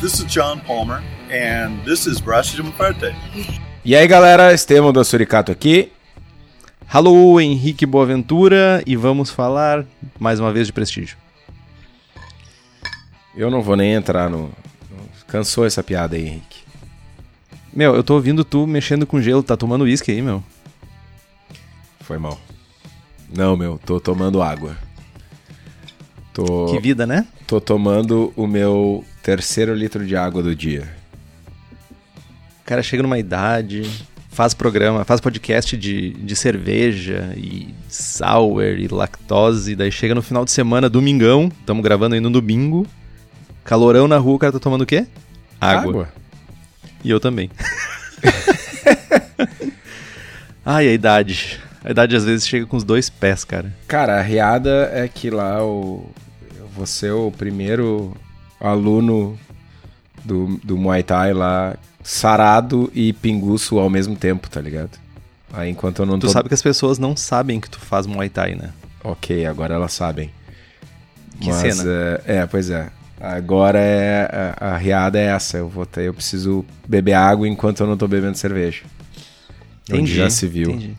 This is John Palmer, and this is Braço Parte. E aí galera, Estevam do Suricato aqui. Alô, Henrique Boaventura, e vamos falar mais uma vez de prestígio. Eu não vou nem entrar no. Cansou essa piada aí, Henrique. Meu, eu tô ouvindo tu mexendo com gelo, tá tomando uísque aí, meu? Foi mal. Não, meu, tô tomando água. Tô, Que vida, né? tô tomando o meu terceiro litro de água do dia. O cara chega numa idade, faz programa, faz podcast de, de cerveja e sour e lactose, daí chega no final de semana, domingão, estamos gravando aí no domingo, calorão na rua, o cara tá tomando o quê? Água. E eu também. Ai, a idade. A idade às vezes chega com os dois pés, cara. Cara, a riada é que lá o. Vou ser o primeiro aluno do, do Muay Thai lá, sarado e pinguço ao mesmo tempo, tá ligado? Aí enquanto eu não Tu tô. sabe que as pessoas não sabem que tu faz Muay Thai, né? Ok, agora elas sabem. Que Mas, cena. É, é, pois é. Agora é a, a riada é essa. Eu vou ter, eu preciso beber água enquanto eu não tô bebendo cerveja. Onde já se viu. entendi.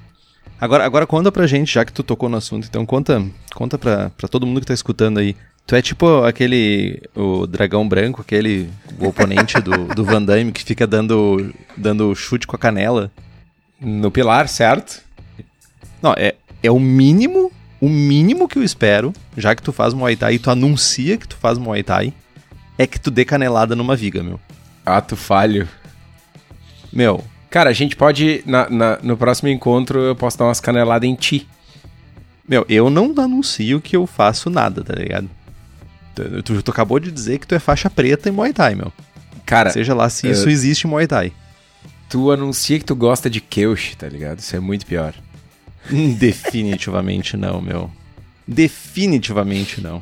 Agora, agora conta pra gente, já que tu tocou no assunto, então conta, conta pra, pra todo mundo que tá escutando aí. Tu é tipo aquele, o dragão branco, aquele o oponente do, do Van Damme que fica dando, dando chute com a canela. No pilar, certo? Não, é, é o mínimo, o mínimo que eu espero, já que tu faz Muay Thai e tu anuncia que tu faz Muay Thai, é que tu dê canelada numa viga, meu. Ato falho. Meu, Cara, a gente pode. na- na- no próximo encontro eu posso dar umas caneladas em ti. Meu, eu não anuncio que eu faço nada, tá ligado? Tu, tu, tu acabou de dizer que tu é faixa preta em Muay Thai, meu. Cara, Seja lá se eu- isso existe em Muay Thai. tu anuncia que tu gosta de Keush, tá ligado? Isso é muito pior. Hum, Definitivamente não, meu. Definitivamente não.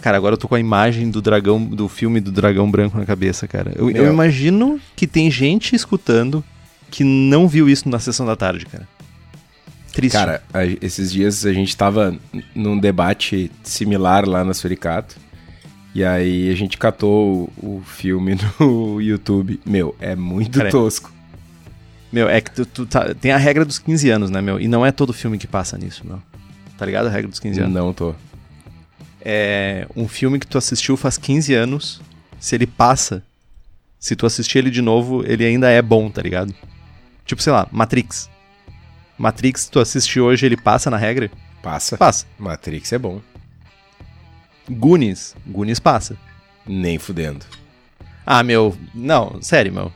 Cara, agora eu tô com a imagem do dragão, do filme do dragão branco na cabeça, cara. Eu, eu imagino que tem gente escutando que não viu isso na sessão da tarde, cara. Triste. Cara, a- esses dias a gente tava num debate similar lá na Suricato. E aí a gente catou o, o filme no YouTube. Meu, é muito Cara, é- tosco. Meu, é que tu, tu tá- tem a regra dos 15 anos, né, meu? E não é todo filme que passa nisso, meu. Tá ligado a regra dos 15 anos? Não tô. É um filme que tu assistiu faz 15 anos, se ele passa, se tu assistir ele de novo, ele ainda é bom, tá ligado? Tipo, sei lá, Matrix. Matrix, tu assistir hoje, ele passa na regra? Passa. Passa. Matrix é bom. Goonies, Goonies passa. Nem fudendo. Ah, meu, não, sério, meu.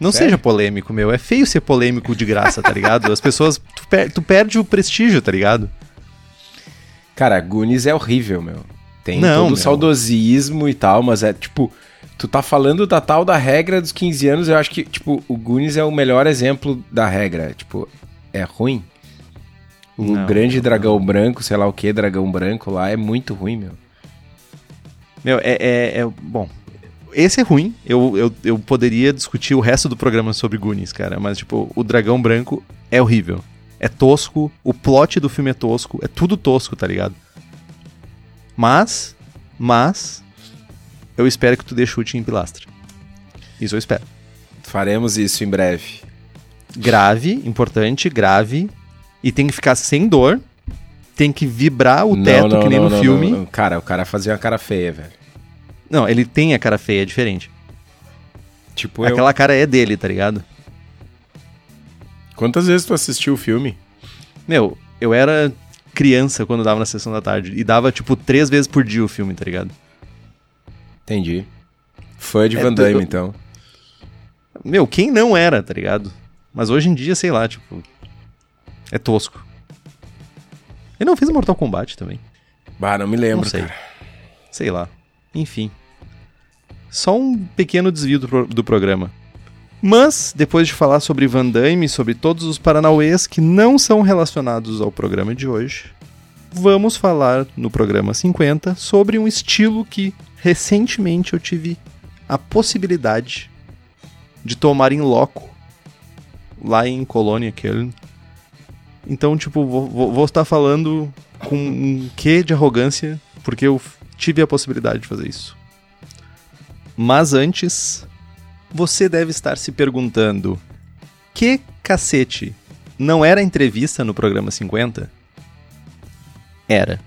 Não Sério? seja polêmico, meu. É feio ser polêmico de graça, tá ligado? As pessoas. Tu, per- tu perde o prestígio, tá ligado? Cara, Goonies é horrível, meu. Tem Não, todo o meu. saudosismo e tal, mas é tipo. Tu tá falando da tal da regra dos 15 anos, eu acho que, tipo, o Goonies é o melhor exemplo da regra. Tipo, é ruim. O Não, grande não, dragão branco, sei lá o que, dragão branco lá, é muito ruim, meu. Meu, é, é- é- Bom, esse é ruim. Eu, eu, eu poderia discutir o resto do programa sobre Goonies, cara. Mas, tipo, o Dragão Branco é horrível. É tosco. O plot do filme é tosco. É tudo tosco, tá ligado? Mas. Mas. Eu espero que tu dê chute em pilastra. Isso eu espero. Faremos isso em breve. Grave, importante, grave. E tem que ficar sem dor. Tem que vibrar o Não, teto, não, que nem não, no não, filme. não, não. Cara, o cara fazia uma cara feia, velho. Não, ele tem a cara feia, é diferente. Tipo, eu... Aquela cara é dele, tá ligado? Quantas vezes tu assistiu o filme? Meu, eu era criança quando dava na sessão da tarde. E dava, tipo, três vezes por dia o filme, tá ligado? Entendi. Fã de É, Van Damme, eu- então. Meu, quem não era, tá ligado? Mas hoje em dia, sei lá, tipo. É tosco. Ele não fez Mortal Kombat também. Bah, não me lembro, Não sei. cara. Sei lá. Enfim. Só um pequeno desvio do, pro- do programa. Mas, depois de falar sobre Van Damme, sobre todos os Paranauês que não são relacionados ao programa de hoje, vamos falar no programa 50 sobre um estilo que recentemente eu tive a possibilidade de tomar em loco lá em Colônia, Köln. Então, tipo, vou, vou- vou estar falando com um quê de arrogância, porque eu tive a possibilidade de fazer isso. Mas antes, você deve estar se perguntando: que cacete? Não era entrevista no programa 50? Era.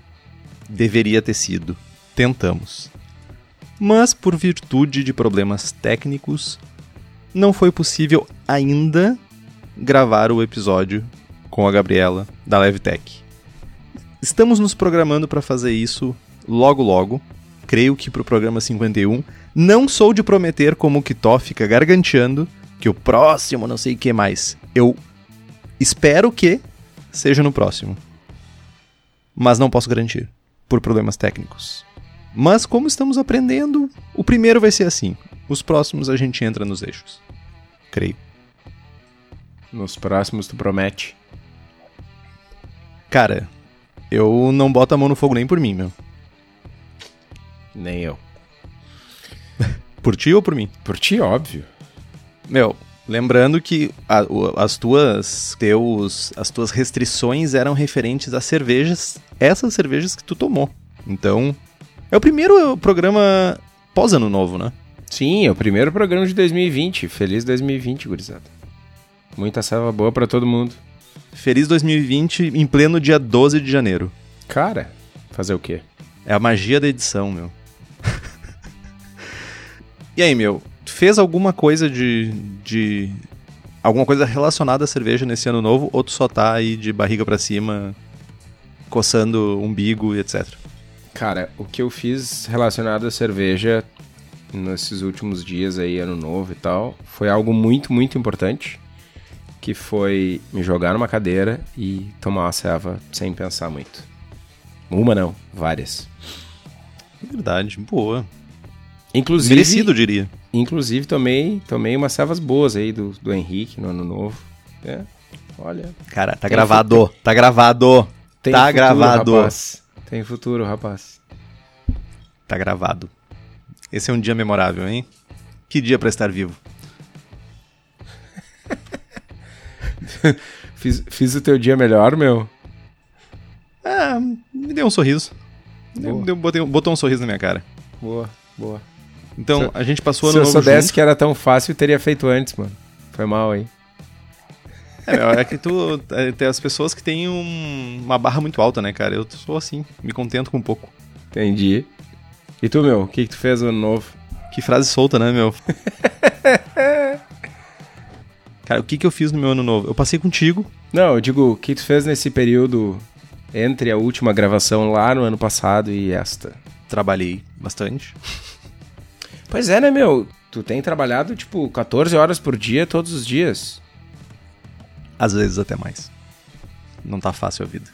Deveria ter sido. Tentamos. Mas por virtude de problemas técnicos, não foi possível ainda gravar o episódio com a Gabriela da LevTech. Estamos nos programando para fazer isso logo logo. Creio que para o programa 51. Não sou de prometer como o Kitó fica garganteando que o próximo não sei o que mais. Eu espero que seja no próximo. Mas não posso garantir, por problemas técnicos. Mas como estamos aprendendo, o primeiro vai ser assim. Os próximos a gente entra nos eixos. Creio. Nos próximos tu promete. Cara, eu não boto a mão no fogo nem por mim, meu. Nem eu. Por ti ou por mim? Por ti, óbvio. Meu, lembrando que a- as tuas teus, as tuas restrições eram referentes a cervejas, essas cervejas que tu tomou. Então, é o primeiro programa pós ano novo, né? Sim, é o primeiro programa de 2020. Feliz 2020, gurizada. Muita selva boa pra todo mundo. Feliz 2020 em pleno dia 12 de janeiro. Cara, fazer o quê? É a magia da edição, meu. e aí, meu, tu fez alguma coisa de, de alguma coisa relacionada à cerveja nesse ano novo ou tu só tá aí de barriga pra cima coçando umbigo e etc? Cara, o que eu fiz relacionado à cerveja nesses últimos dias aí, ano novo e tal, foi algo muito, muito importante. Que foi me jogar numa cadeira e tomar uma ceva sem pensar muito. Uma não, várias. Verdade, boa. Inclusive, Merecido, diria. inclusive tomei, tomei umas cevas boas aí do, do Henrique no ano novo. É, olha, Cara, tá gravado, tá gravado, tem tá futuro, gravado, rapaz. Tem futuro, rapaz. tá gravado. Esse é um dia memorável, hein? Que dia pra estar vivo. Fiz, fiz o teu dia melhor, meu. Ah, me deu um sorriso. Deu, Boa. deu- botei- botou um sorriso na minha cara. Boa, boa. Então, Se a gente passou Se ano eu soubesse junto. que era tão fácil, teria feito antes, mano. Foi mal aí. É, é que tu. é, tem as pessoas que têm um- uma barra muito alta, né, cara? Eu sou assim, me contento com pouco. Entendi. E tu, meu, o que, que tu fez no ano novo? Que frase solta, né, meu? cara, o que, que eu fiz no meu ano novo? Eu passei contigo. Não, eu digo, o que tu fez nesse período entre a última gravação lá no ano passado e esta? Trabalhei bastante. Pois é, né, meu? Tu tem trabalhado, tipo, 14 horas por dia, todos os dias. Às vezes até mais. Não tá fácil a vida.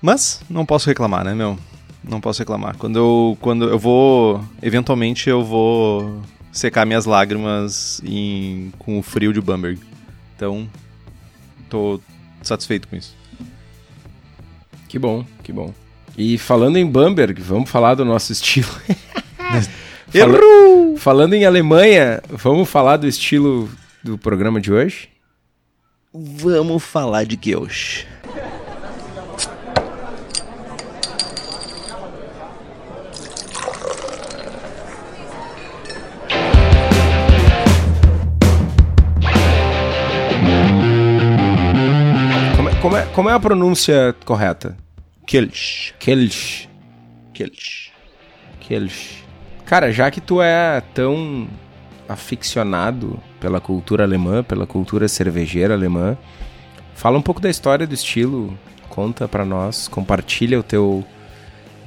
Mas não posso reclamar, né, meu? Não posso reclamar. Quando eu, quando eu vou. Eventualmente eu vou secar minhas lágrimas em, com o frio de Bamberg. Então, tô satisfeito com isso. Que bom, que bom. E falando em Bamberg, vamos falar do nosso estilo. Fala- Falando em Alemanha, vamos falar do estilo do programa de hoje? Vamos falar de que Como é, como é, a pronúncia correta? Kelch. Kelch. Kelch. Kelch. Cara, já que tu é tão aficionado pela cultura alemã, pela cultura cervejeira alemã, fala um pouco da história do estilo, conta pra nós, compartilha o teu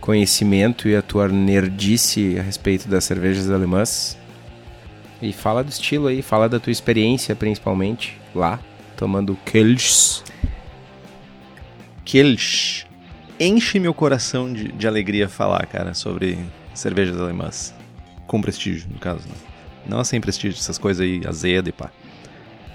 conhecimento e a tua nerdice a respeito das cervejas alemãs. E fala do estilo aí, fala da tua experiência principalmente lá, tomando Kelch. Kelch. Enche meu coração de, de alegria falar, cara, sobre cervejas alemãs. Com prestígio, no caso, né? Não sem prestígio, essas coisas aí, azeda e pá.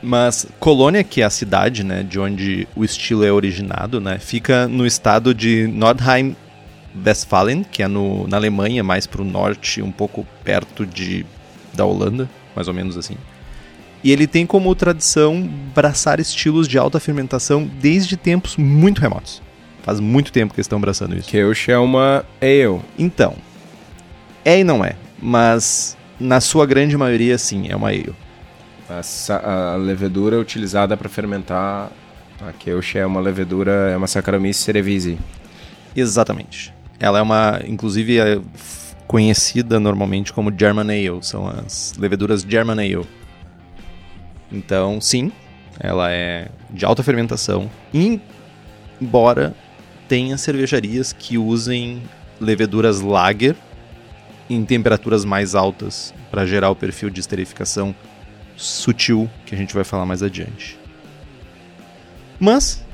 Mas Colônia, que é a cidade, né, de onde o estilo é originado, né, fica no estado de Nordrhein-Westfalen, que é no, na Alemanha, mais pro norte, um pouco perto de, da Holanda, mais ou menos assim. E ele tem como tradição braçar estilos de alta fermentação desde tempos muito remotos. Faz muito tempo que eles estão abraçando isso. Kelch é uma ale. Então, é e não é, mas na sua grande maioria, sim, é uma ale. A, a levedura utilizada para fermentar a Keush é uma levedura, é uma Saccharomyces cerevisiae. Exatamente. Ela é uma, inclusive, é conhecida normalmente como German Ale, são as leveduras German Ale. Então, sim, ela é de alta fermentação, embora tenha cervejarias que usem leveduras lager em temperaturas mais altas para gerar o perfil de esterificação sutil que a gente vai falar mais adiante. Mas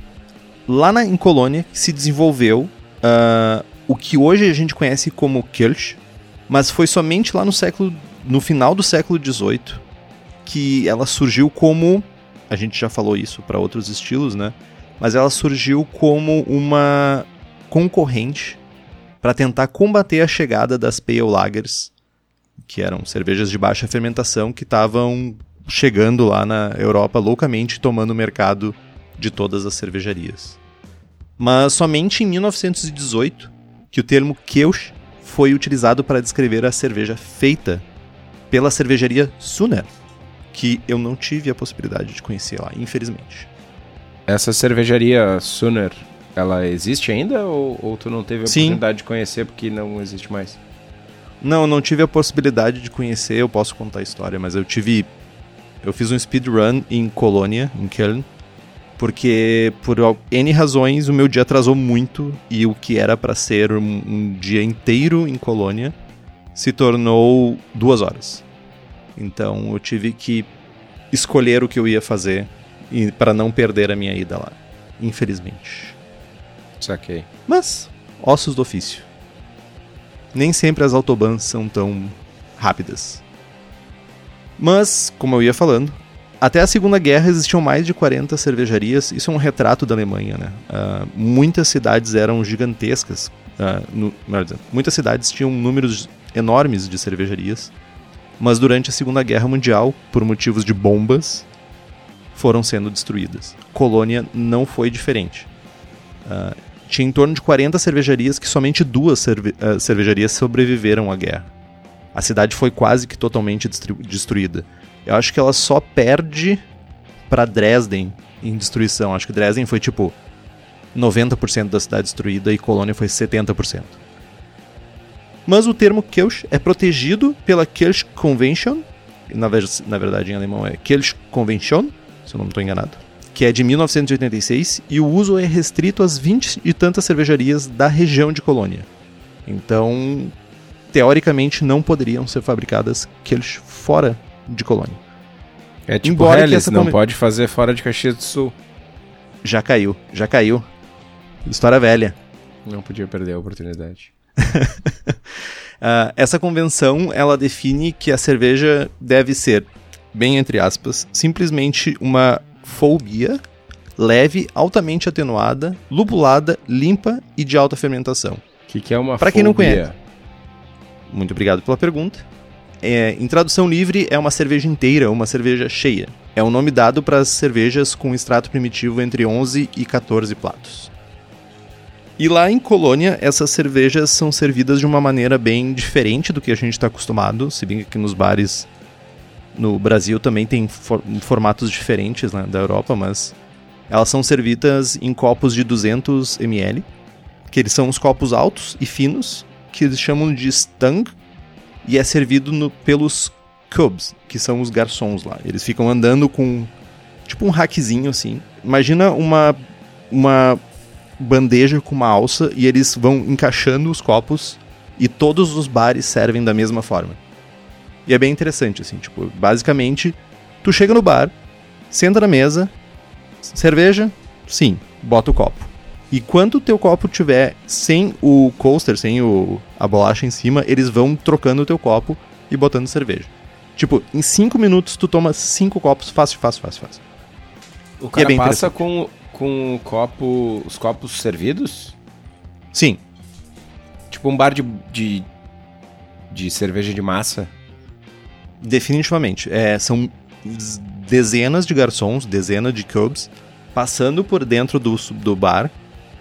lá na, em Colônia se desenvolveu uh, o que hoje a gente conhece como Kirsch, mas foi somente lá no século, no final do século XVIII que ela surgiu como, a gente já falou isso para outros estilos, né? Mas ela surgiu como uma concorrente para tentar combater a chegada das Pale Lagers, que eram cervejas de baixa fermentação que estavam chegando lá na Europa loucamente tomando o mercado de todas as cervejarias. Mas somente em 1918 que o termo Keusch foi utilizado para descrever a cerveja feita pela cervejaria Suner, que eu não tive a possibilidade de conhecer lá, infelizmente. Essa cervejaria Suner ela existe ainda ou, ou tu não teve a Sim. oportunidade de conhecer porque não existe mais? Não, não tive a possibilidade de conhecer, eu posso contar a história, mas eu tive. Eu fiz um speedrun em Colônia, em Köln, porque por N razões o meu dia atrasou muito e o que era para ser um, um, dia inteiro em Colônia se tornou duas horas. Então eu tive que escolher o que eu ia fazer para não perder a minha ida lá, infelizmente. Saquei. Mas, ossos do ofício. Nem sempre as autobans são tão rápidas. Mas, como eu ia falando, até a Segunda Guerra existiam mais de 40 cervejarias. Isso é um retrato da Alemanha, né? Uh, muitas cidades eram gigantescas. Uh, no, dizendo, muitas cidades tinham números enormes de cervejarias. Mas durante a Segunda Guerra Mundial, por motivos de bombas, foram sendo destruídas. Colônia não foi diferente. Uh, tinha em torno de 40 cervejarias que somente duas cerve uh, cervejarias sobreviveram à guerra. A cidade foi quase que totalmente destruída. Eu acho que ela só perde para Dresden em destruição. Acho que Dresden foi tipo 90% da cidade destruída e Colônia foi 70%. Mas o termo Kirsch é protegido pela Kirsch Convention, na, na verdade em alemão é Kirsch Convention, se eu não estou enganado, que é de 1986 e o uso é restrito às 20 e tantas cervejarias da região de Colônia. Então, teoricamente, não poderiam ser fabricadas Kirsch fora de Colônia. É tipo Embora Helles, não pode fazer fora de Caxias do Sul. Já caiu, já caiu. História velha. Não podia perder a oportunidade. Uh, essa convenção ela define que a cerveja deve ser, bem entre aspas, simplesmente uma fobia leve, altamente atenuada, lupulada, limpa e de alta fermentação. O que, que é uma Para quem não conhece. Muito obrigado pela pergunta. É, em tradução livre, é uma cerveja inteira, uma cerveja cheia. É o um nome dado para as cervejas com extrato primitivo entre 11 e 14 platos. E lá em Colônia, essas cervejas são servidas de uma maneira bem diferente do que a gente está acostumado, se bem que nos bares no Brasil também tem for formatos diferentes né, da Europa, mas elas são servidas em copos de 200 ml, que eles são os copos altos e finos, que eles chamam de Stang, e é servido no, pelos cubs, que são os garçons lá. Eles ficam andando com tipo um rackzinho assim. Imagina uma uma bandeja com uma alça e eles vão encaixando os copos e todos os bares servem da mesma forma. E é bem interessante assim, tipo, basicamente, tu chega no bar, senta na mesa, cerveja? Sim, bota o copo. E quando o teu copo tiver sem o coaster, sem o, a bolacha em cima, eles vão trocando o teu copo e botando cerveja. Tipo, em 5 minutos tu toma 5 copos fácil, fácil, fácil, fácil. O cara é passa com, com o copo, os copos servidos? Sim. Tipo um bar de, de, de cerveja de massa? Definitivamente. É, são dezenas de garçons, dezenas de cubs, passando por dentro do, do bar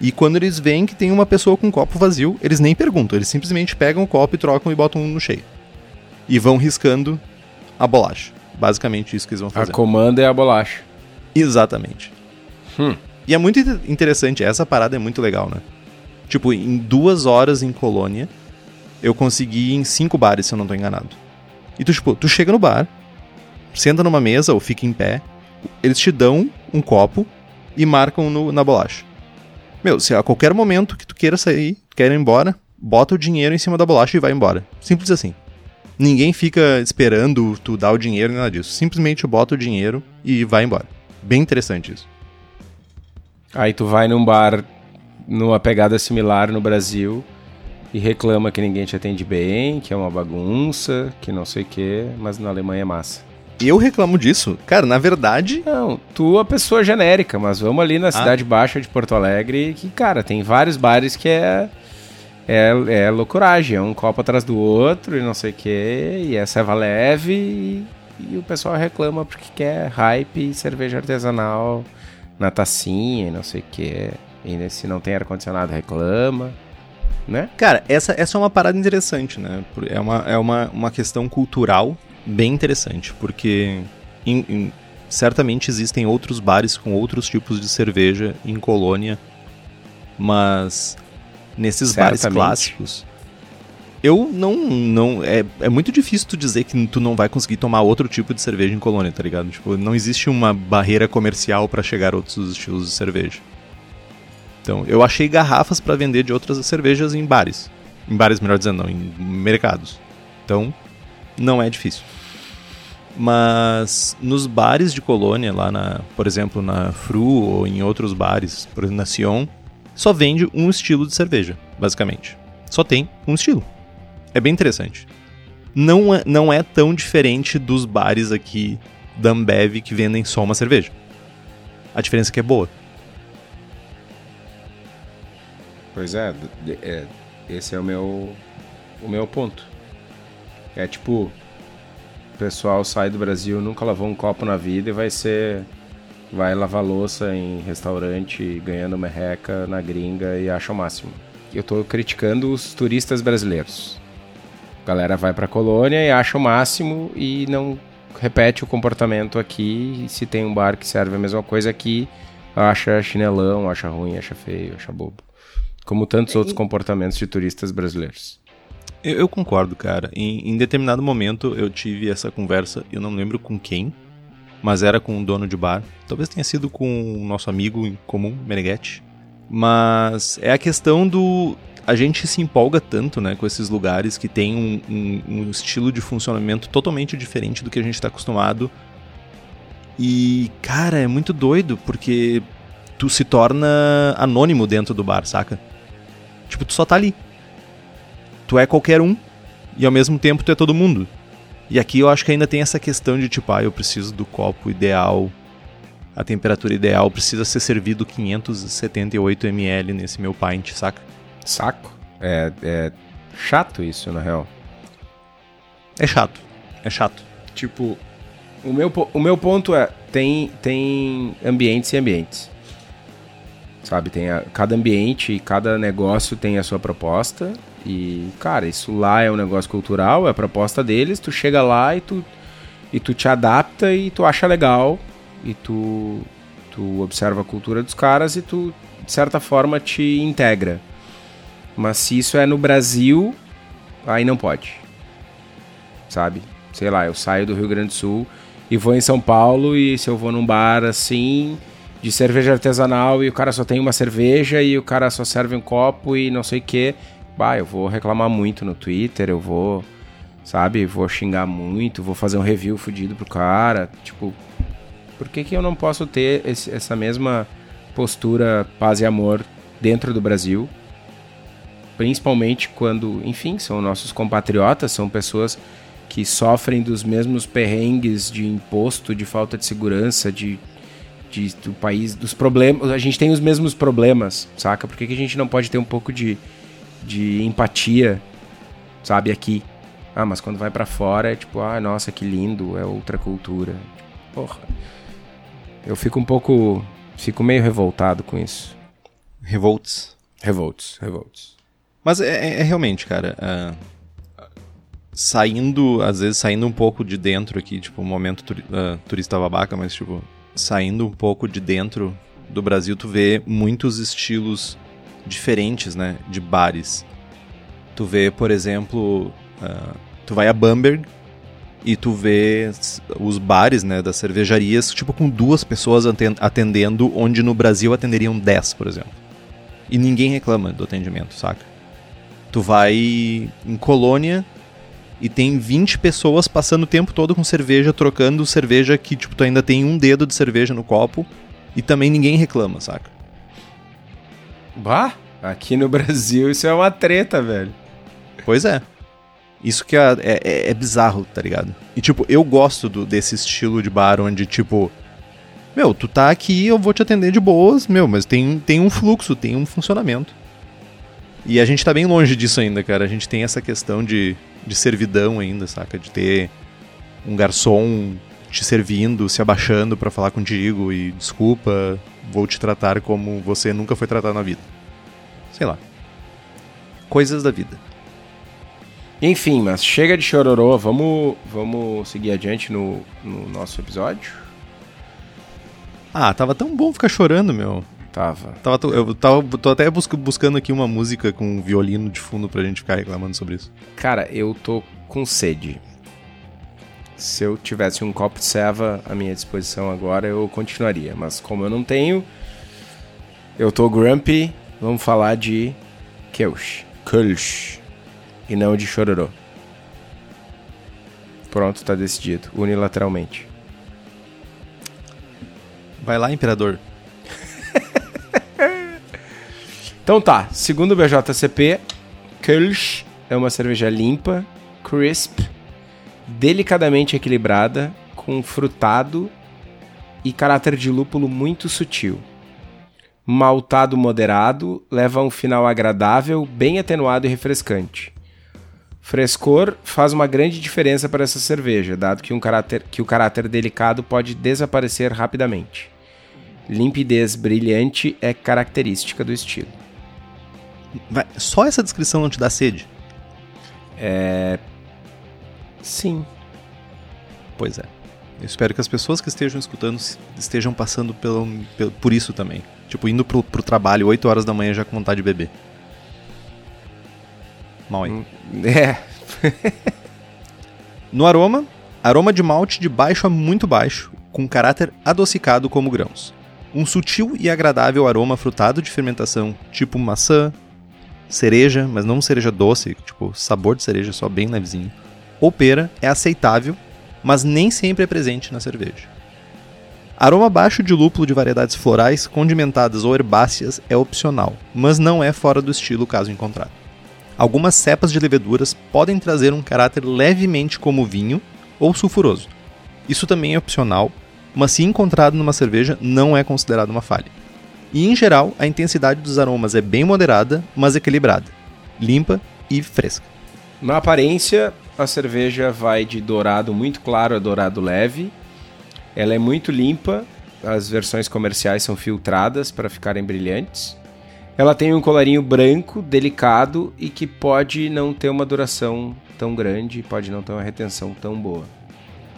e quando eles veem que tem uma pessoa com um copo vazio, eles nem perguntam, eles simplesmente pegam o copo e trocam e botam um no cheio. e vão riscando a bolacha. Basicamente isso que eles vão A fazer. comanda é a bolacha. Exatamente. Hum. E é muito inter- interessante, essa parada é muito legal, né? Tipo, em duas horas em Colônia, eu consegui ir em cinco bares, se eu não tô enganado. E tu, tipo, tu chega no bar, senta numa mesa ou fica em pé, eles te dão um copo e marcam no- na bolacha. Meu, se a qualquer momento que tu queira sair, queira ir embora, bota o dinheiro em cima da bolacha e vai embora. Simples assim. Ninguém fica esperando tu dar o dinheiro, nada disso. Simplesmente bota o dinheiro e vai embora. Bem interessante isso. Aí tu vai num bar numa pegada similar no Brasil e reclama que ninguém te atende bem, que é uma bagunça, que não sei o quê, mas na Alemanha é massa. Eu reclamo disso. Cara, na verdade, Não, tu é a pessoa genérica, mas vamos ali na cidade baixa de Porto Alegre, que, cara, tem vários bares que é. É, é loucuragem, é um copo atrás do outro e não sei o quê, e é ceva leve, e, e o pessoal reclama porque quer hype e cerveja artesanal na tacinha e não sei o quê. E se não tem ar-condicionado, reclama, né? cara, essa, essa é uma parada interessante, né? É uma, é uma, uma questão cultural bem interessante, porque em- em- certamente existem outros bares com outros tipos de cerveja em Colônia, mas nesses bares Certamente. clássicos. Eu não. não é, é muito difícil tu dizer que tu não vai conseguir tomar outro tipo de cerveja em Colônia, tá ligado? Tipo, não existe uma barreira comercial pra chegar a outros estilos de cerveja. Então, eu achei garrafas pra vender de outras cervejas em bares. Em bares, melhor dizendo, não, em mercados. Então, não é difícil. Mas nos bares de colônia, lá na, por exemplo, na Fru ou em outros bares, por exemplo, na Sion, só vende um estilo de cerveja, basicamente. Só tem um estilo. É bem interessante. Não é, não é tão diferente dos bares aqui da Ambev que vendem só uma cerveja. A diferença é que é boa. Pois é, é, esse é o meu, o meu ponto. É tipo, o pessoal sai do Brasil, nunca lavou um copo na vida e vai ser. Vai lavar louça em restaurante, ganhando merreca na gringa e acha o máximo. Eu tô criticando os turistas brasileiros. A galera vai pra colônia e acha o máximo e não repete o comportamento aqui. Se tem um bar que serve a mesma coisa aqui, acha chinelão, acha ruim, acha feio, acha bobo. Como tantos outros comportamentos de turistas brasileiros. Eu, eu concordo, cara. Em, em determinado momento eu tive essa conversa, eu não lembro com quem, mas era com um dono de bar. Talvez tenha sido com o nosso amigo em comum, Meneghetti. Mas é a questão do. A gente se empolga tanto né, com esses lugares que tem um, um- um estilo de funcionamento totalmente diferente do que a gente está acostumado. E, cara, é muito doido, porque tu se torna anônimo dentro do bar, saca? Tipo, tu só tá ali tu é qualquer um e ao mesmo tempo tu é todo mundo. E aqui eu acho que ainda tem essa questão de tipo, ah, eu preciso do copo ideal, a temperatura ideal, precisa ser servido 578 ml nesse meu pint, saca? Saco? É, é chato isso, na real. É chato, é chato. Tipo, o meu, o meu ponto é: tem, tem ambientes e ambientes. Sabe? Tem a- cada ambiente e cada negócio tem a sua proposta. E, cara, isso lá é um negócio cultural, é a proposta deles. Tu chega lá e tu, e tu te adapta e tu acha legal. E tu, tu observa a cultura dos caras e tu, de certa forma, te integra. Mas se isso é no Brasil, aí não pode. Sabe? Sei lá, eu saio do Rio Grande do Sul e vou em São Paulo e se eu vou num bar assim de cerveja artesanal e o cara só tem uma cerveja e o cara só serve um copo e não sei o que, bah, eu vou reclamar muito no Twitter, eu vou, sabe, vou xingar muito, vou fazer um review fudido pro cara, tipo, por que que eu não posso ter esse- essa mesma postura paz e amor dentro do Brasil? Principalmente quando, enfim, são nossos compatriotas, são pessoas que sofrem dos mesmos perrengues de imposto, de falta de segurança, de, de- do país, dos problemas. A gente tem os mesmos problemas, saca? Por que, que a gente não pode ter um pouco de, de empatia, sabe, aqui? Ah, mas quando vai pra fora é tipo, ah, nossa, que lindo, é outra cultura. Porra. Eu fico um pouco. Fico meio revoltado com isso. Revolts. Revolts, revolts. Mas é, é- é realmente, cara. ah, saindo, às vezes saindo um pouco de dentro aqui, tipo, um momento turi uh, turista babaca, mas tipo, saindo um pouco de dentro do Brasil, tu vê muitos estilos diferentes, né, de bares. Tu vê, por exemplo, uh, tu vai a Bamberg e tu vê os bares, né, das cervejarias, tipo, com duas pessoas atendendo, onde no Brasil atenderiam 10, por exemplo. E ninguém reclama do atendimento, saca? Tu vai em Colônia e tem 20 pessoas passando o tempo todo com cerveja, trocando cerveja que, tipo, tu ainda tem um dedo de cerveja no copo e também ninguém reclama, saca? Bah, aqui no Brasil isso é uma treta, velho. Pois é. Isso que é, é, é bizarro, tá ligado? E, tipo, eu gosto do, desse estilo de bar onde, tipo, meu, tu tá aqui, eu vou te atender de boas, meu, mas tem, tem um fluxo, tem um funcionamento. E a gente tá bem longe disso ainda, cara. A gente tem essa questão de, de servidão ainda, saca? De ter um garçom te servindo, se abaixando para falar contigo e desculpa, vou te tratar como você nunca foi tratado na vida. Sei lá. Coisas da vida. Enfim, mas chega de chororô, vamos, vamos seguir adiante no, no nosso episódio. Ah, tava tão bom ficar chorando, meu. Tava. Tava, eu tava, tô até buscando aqui uma música com um violino de fundo pra gente ficar reclamando sobre isso. Cara, eu tô com sede. Se eu tivesse um copo de ceva à minha disposição agora, eu continuaria. Mas como eu não tenho, eu tô grumpy. Vamos falar de Kelch. Kulch. E não de Chororô. Pronto, tá decidido. Unilateralmente. Vai lá, imperador. então tá, segundo o BJCP, Kölsch é uma cerveja limpa, crisp, delicadamente equilibrada, com frutado e caráter de lúpulo muito sutil. Maltado moderado, leva a um final agradável, bem atenuado e refrescante. Frescor faz uma grande diferença para essa cerveja, dado que, um caráter, que o caráter delicado pode desaparecer rapidamente. Limpidez brilhante é característica do estilo. Vai, só essa descrição não te dá sede? É. Sim. Pois é. Eu espero que as pessoas que estejam escutando estejam passando pelo, pelo por isso também. Tipo, indo pro, pro trabalho 8 horas da manhã já com vontade de beber. Mal aí. Hum, é. no aroma, aroma de malte de baixo a muito baixo, com caráter adocicado como grãos um sutil e agradável aroma frutado de fermentação, tipo maçã, cereja, mas não cereja doce, tipo sabor de cereja só bem levezinho, ou pera, é aceitável, mas nem sempre é presente na cerveja. Aroma baixo de lúpulo de variedades florais, condimentadas ou herbáceas é opcional, mas não é fora do estilo caso encontrado. Algumas cepas de leveduras podem trazer um caráter levemente como vinho ou sulfuroso. Isso também é opcional, mas se encontrado numa cerveja, não é considerado uma falha. E em geral, a intensidade dos aromas é bem moderada, mas equilibrada, limpa e fresca. Na aparência, a cerveja vai de dourado muito claro a dourado leve. Ela é muito limpa, as versões comerciais são filtradas para ficarem brilhantes. Ela tem um colarinho branco, delicado e que pode não ter uma duração tão grande, pode não ter uma retenção tão boa.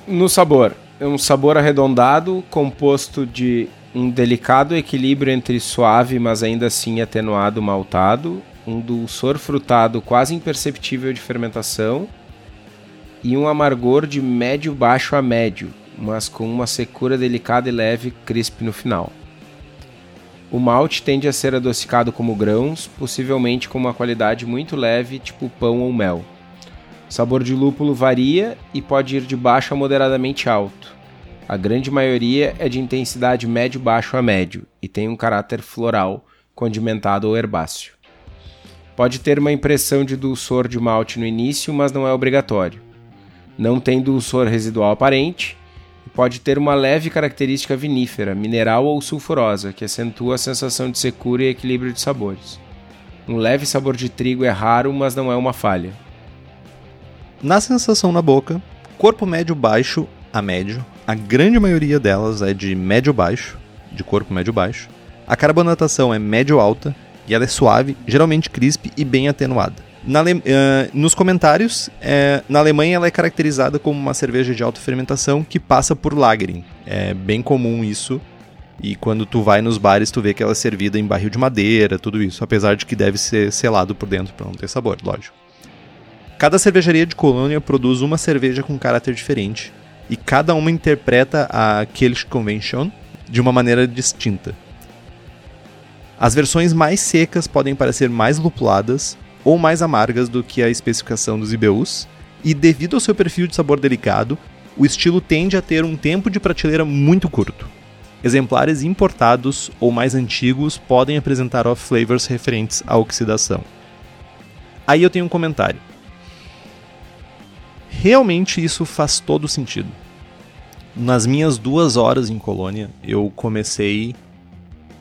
No sabor, é um sabor arredondado, composto de um delicado equilíbrio entre suave, mas ainda assim atenuado maltado, um dulçor frutado quase imperceptível de fermentação e um amargor de médio baixo a médio, mas com uma secura delicada e leve crisp no final. O malte tende a ser adocicado como grãos, possivelmente com uma qualidade muito leve, tipo pão ou mel. O sabor de lúpulo varia e pode ir de baixo a moderadamente alto. A grande maioria é de intensidade médio-baixo a médio e tem um caráter floral, condimentado ou herbáceo. Pode ter uma impressão de dulçor de malte no início, mas não é obrigatório. Não tem dulçor residual aparente e pode ter uma leve característica vinífera, mineral ou sulfurosa, que acentua a sensação de secura e equilíbrio de sabores. Um leve sabor de trigo é raro, mas não é uma falha. Na sensação na boca, corpo médio-baixo a médio, a grande maioria delas é de médio-baixo, de corpo médio-baixo. A carbonatação é médio-alta e ela é suave, geralmente crisp e bem atenuada. Ale- ah, nos comentários, é, na Alemanha ela é caracterizada como uma cerveja de alta fermentação que passa por lagering. É bem comum isso. E quando tu vai nos bares, tu vê que ela é servida em barril de madeira, tudo isso. Apesar de que deve ser selado por dentro para não ter sabor, lógico. Cada cervejaria de Colônia produz uma cerveja com caráter diferente. E cada uma interpreta a Kelch Convention de uma maneira distinta. As versões mais secas podem parecer mais lupuladas ou mais amargas do que a especificação dos IBUs, e devido ao seu perfil de sabor delicado, o estilo tende a ter um tempo de prateleira muito curto. Exemplares importados ou mais antigos podem apresentar off-flavors referentes à oxidação. Aí eu tenho um comentário. Realmente isso faz todo sentido. Nas minhas duas horas em Colônia, eu comecei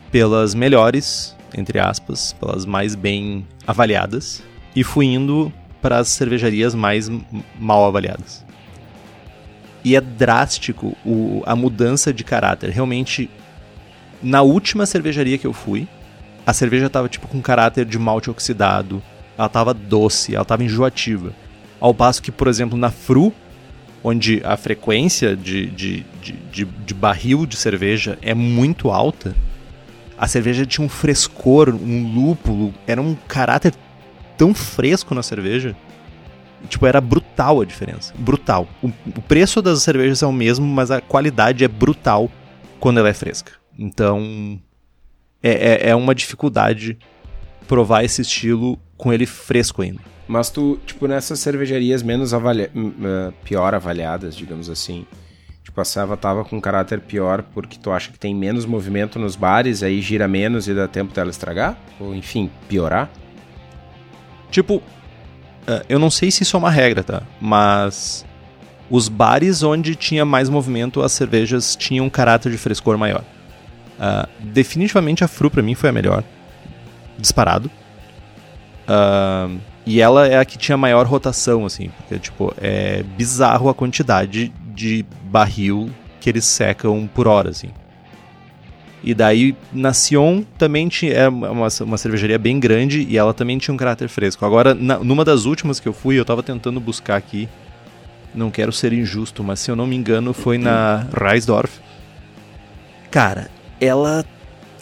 pelas melhores, entre aspas, pelas mais bem avaliadas, e fui indo para as cervejarias mais mal avaliadas. E é drástico o- a mudança de caráter. Realmente, na última cervejaria que eu fui, a cerveja tava tipo com caráter de malte oxidado, ela tava doce, ela tava enjoativa. Ao passo que, por exemplo, na Fru, onde a frequência de, de, de, de, de barril de cerveja é muito alta, a cerveja tinha um frescor, um lúpulo, era um caráter tão fresco na cerveja. Tipo, era brutal a diferença. Brutal. O, o preço das cervejas é o mesmo, mas a qualidade é brutal quando ela é fresca. Então, é, é, é uma dificuldade provar esse estilo com ele fresco ainda. Mas tu, tipo, nessas cervejarias menos avalia... pior avaliadas, digamos assim, tipo, a Seva tava com caráter pior porque tu acha que tem menos movimento nos bares, aí gira menos e dá tempo dela estragar? Ou, enfim, piorar? Tipo, eh, eu não sei se isso é uma regra, tá? Mas os bares onde tinha mais movimento, as cervejas tinham um caráter de frescor maior. Ah, definitivamente a Fru pra mim foi a melhor. Disparado. Ah, e ela é a que tinha maior rotação, assim. Porque, tipo, é bizarro a quantidade de barril que eles secam por hora, assim. E daí, na Sion também tinha é uma, uma cervejaria bem grande e ela também tinha um caráter fresco. Agora, na- numa das últimas que eu fui, eu tava tentando buscar aqui. Não quero ser injusto, mas se eu não me engano, foi na Reisdorf. Cara, ela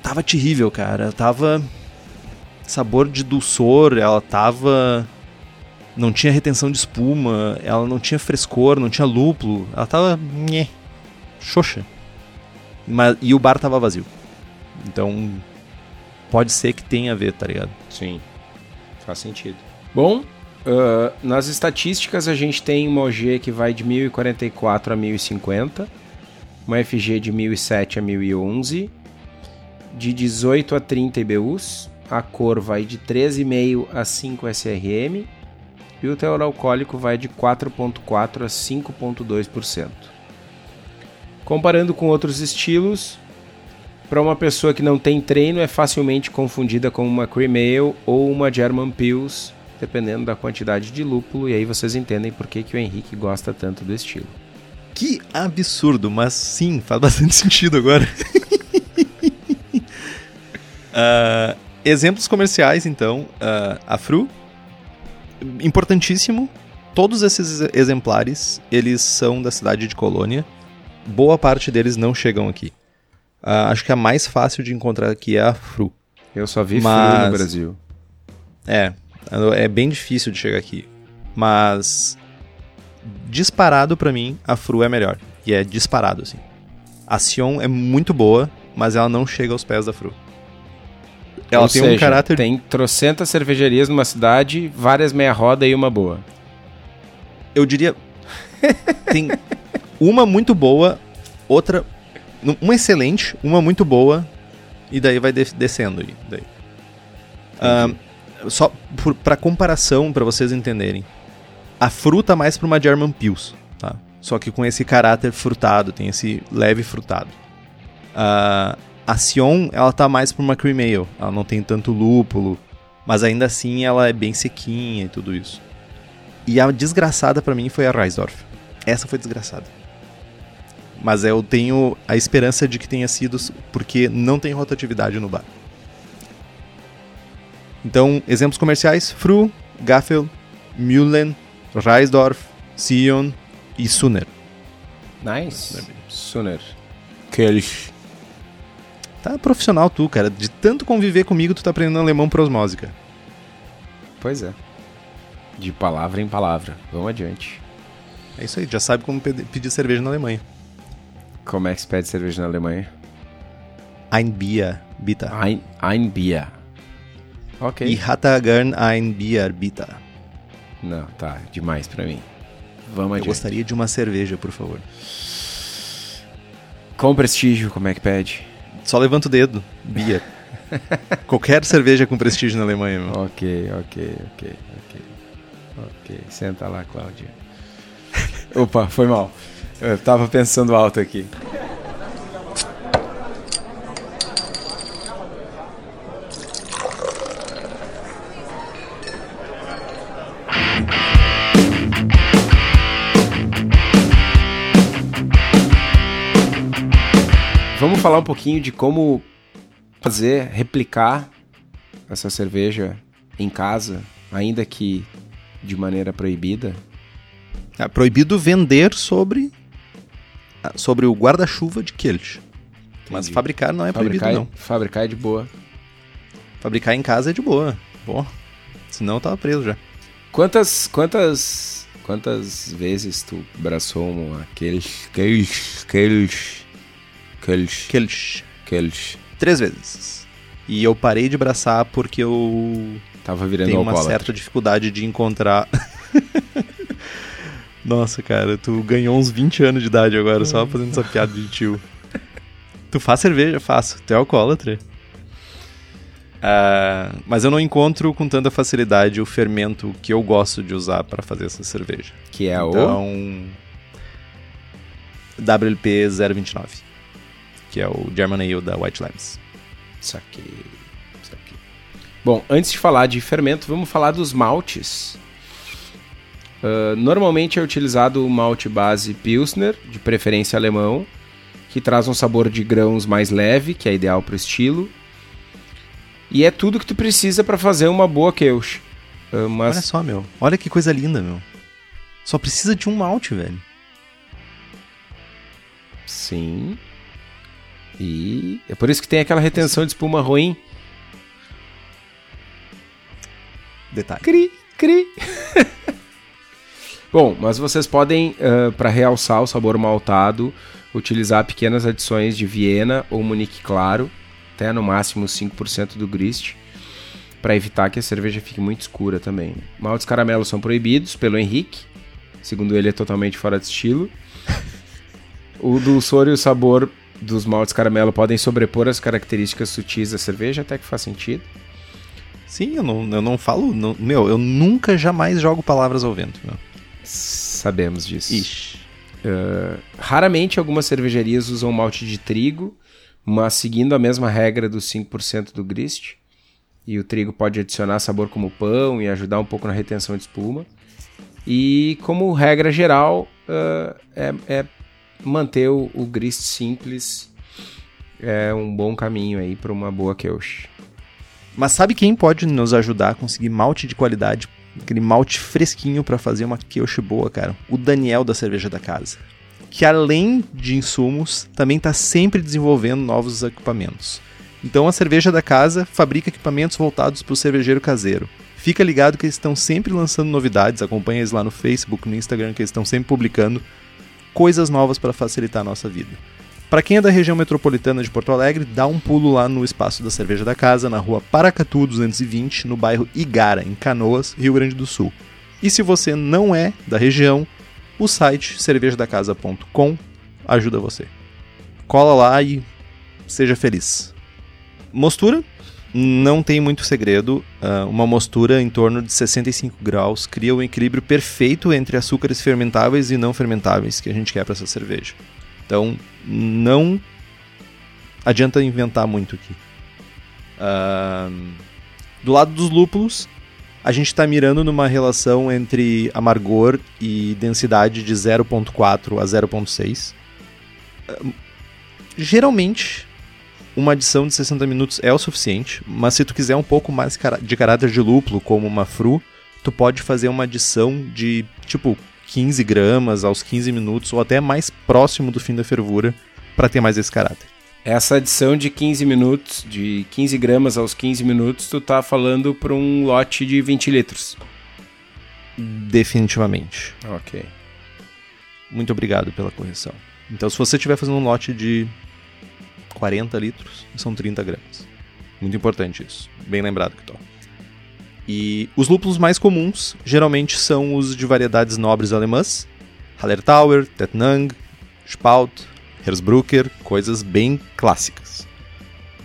tava terrível, cara. Tava sabor de dulçor, ela tava não tinha retenção de espuma, ela não tinha frescor, não tinha lúpulo, ela tava nhé, xoxa. Mas, e o bar tava vazio. Então, pode ser que tenha a ver, tá ligado? Sim, faz sentido. Bom, ah, nas estatísticas a gente tem uma OG que vai de 1044 a 1050, uma FG de 1007 a 1011, de 18 a 30 IBUs, a cor vai de 13,5 a 5 SRM e o teor alcoólico vai de 4,4 a 5,2%. Comparando com outros estilos, para uma pessoa que não tem treino, é facilmente confundida com uma Cream Ale ou uma German Pils, dependendo da quantidade de lúpulo, e aí vocês entendem por que, que o Henrique gosta tanto do estilo. Que absurdo, mas sim, faz bastante sentido agora. Ah, exemplos comerciais, então. ah, a Fru, importantíssimo. Todos esses exemplares, eles são da cidade de Colônia. Boa parte deles não chegam aqui. Ah, acho que a mais fácil de encontrar aqui é a Fru. Eu só vi Mas- frio no Brasil. É, é bem difícil de chegar aqui. Mas disparado pra mim, a Fru é melhor. E é disparado assim. A Sion é muito boa, mas ela não chega aos pés da Fru. Ela Ou tem um seja, caráter Tem trocentas cervejarias numa cidade, várias meia-roda e uma boa. eu diria tem uma muito boa, outra uma excelente, uma muito boa e daí vai de- descendo aí, daí. Ahn, só por, pra comparação pra vocês entenderem. A fruta mais pra uma German Pils, tá? Só que com esse caráter frutado, tem esse leve frutado. Ah, a Sion, ela tá mais pra uma Cream Ale, ela não tem tanto lúpulo, mas ainda assim ela é bem sequinha e tudo isso. E a desgraçada pra mim foi a Reisdorf. Essa foi desgraçada. Mas eu tenho a esperança de que tenha sido porque não tem rotatividade no bar. Então, exemplos comerciais: Fru, Gaffel, Mühlen, Reisdorf, Sion e Suner. Nice. Suner. Kelch. Tá profissional tu, cara. De tanto conviver comigo, tu tá aprendendo alemão por osmose, cara. Pois é. De palavra em palavra. Vamos adiante. É isso aí, já sabe como pedir cerveja na Alemanha. Como é que se pede cerveja na Alemanha? Ein Bier, bitte. Ein, ein Bier. Ok. E Hatta gern ein Bier, bitte. Não, tá. Demais pra mim. Vamos Eu adiante. gostaria de uma cerveja, por favor. Com prestígio, como é que pede? Só levanta o dedo. Bier. Qualquer cerveja com prestígio na Alemanha, meu. Ok, ok, ok, ok. Ok, senta lá, Cláudia. Opa, foi mal. Eu tava pensando alto aqui. Falar um pouquinho de como fazer, replicar essa cerveja em casa, ainda que de maneira proibida. É proibido vender sobre sobre o guarda-chuva de Kelch. Mas fabricar não é fabricar, proibido, não. fabricar é de boa. Fabricar em casa é de boa. Pô, senão eu tava preso já. Quantas quantas quantas vezes tu braçou um aqueles aqueles aqueles aqueles Kelch. aqueles Três vezes. E eu parei de braçar porque eu tava virando tenho uma alcoólatra. certa dificuldade de encontrar. Nossa, cara, tu ganhou uns 20 anos de idade agora só fazendo essa piada de tio. Tu faz cerveja? Faço. Tu é alcoólatra. Ah, mas eu não encontro com tanta facilidade o fermento que eu gosto de usar para fazer essa cerveja. que é o Então, WLP 029, que é o German Ale da White Labs. Saquei. Saquei. Bom, antes de falar de fermento, vamos falar dos maltes. Ah, normalmente é utilizado o malte base Pilsner, de preferência alemão, que traz um sabor de grãos mais leve, que é ideal para o estilo. E é tudo que tu precisa para fazer uma boa Kelch. Ah, mas Olha só, meu. Olha que coisa linda, meu. Só precisa de um malte, velho. sim. E é por isso que tem aquela retenção de espuma ruim. Detalhe. Cri, cri. Bom, mas vocês podem, para realçar o sabor maltado, utilizar pequenas adições de Viena ou Munique Claro, até no máximo 5% do grist, para evitar que a cerveja fique muito escura também. Maltes caramelos são proibidos pelo Henrique, segundo ele é totalmente fora de estilo. o dulçor e o sabor dos maltes caramelo podem sobrepor as características sutis da cerveja, até que faz sentido. Sim, eu não, eu não falo. não- meu, eu nunca jamais jogo palavras ao vento, meu. Sabemos disso. Ixi. Raramente algumas cervejarias usam malte de trigo, mas seguindo a mesma regra dos 5% do grist. E o trigo pode adicionar sabor como pão e ajudar um pouco na retenção de espuma. E como regra geral, ah, é, é manter o, o grist simples é um bom caminho aí para uma boa Kelch. Mas sabe quem pode nos ajudar a conseguir malte de qualidade? Aquele malte fresquinho pra fazer uma queuche boa, cara. O Daniel da Cerveja da Casa. Que além de insumos, também tá sempre desenvolvendo novos equipamentos. Então a Cerveja da Casa fabrica equipamentos voltados pro cervejeiro caseiro. Fica ligado que eles estão sempre lançando novidades, acompanha eles lá no Facebook, no Instagram, que eles estão sempre publicando coisas novas para facilitar a nossa vida. Para quem é da região metropolitana de Porto Alegre, dá um pulo lá no espaço da Cerveja da Casa, na rua Paracatu 220, no bairro Igara, em Canoas, Rio Grande do Sul. E se você não é da região, o site cervejadacasa.com ajuda você. Cola lá e seja feliz. Mostura? Não tem muito segredo. Ah, uma mostura em torno de 65 graus cria um equilíbrio perfeito entre açúcares fermentáveis e não fermentáveis que a gente quer para essa cerveja. Então, não adianta inventar muito aqui. Ahn, do lado dos lúpulos, a gente está mirando numa relação entre amargor e densidade de 0.4 a 0.6. Ahn, geralmente, uma adição de 60 minutos é o suficiente, mas se tu quiser um pouco mais de caráter de lúpulo, como uma fru, tu pode fazer uma adição de tipo 15 gramas aos 15 minutos ou até mais próximo do fim da fervura para ter mais esse caráter. Essa adição de 15 minutos, de 15 gramas aos 15 minutos, tu tá falando para um lote de 20 litros. Definitivamente. Ok. Muito obrigado pela correção. Então, se você estiver fazendo um lote de 40 litros, são 30 gramas. Muito importante isso. Bem lembrado, Kitor. E os lúpulos mais comuns geralmente são os de variedades nobres alemãs, Hallertauer, Tettnang, Spalt, Hersbrucker, coisas bem clássicas.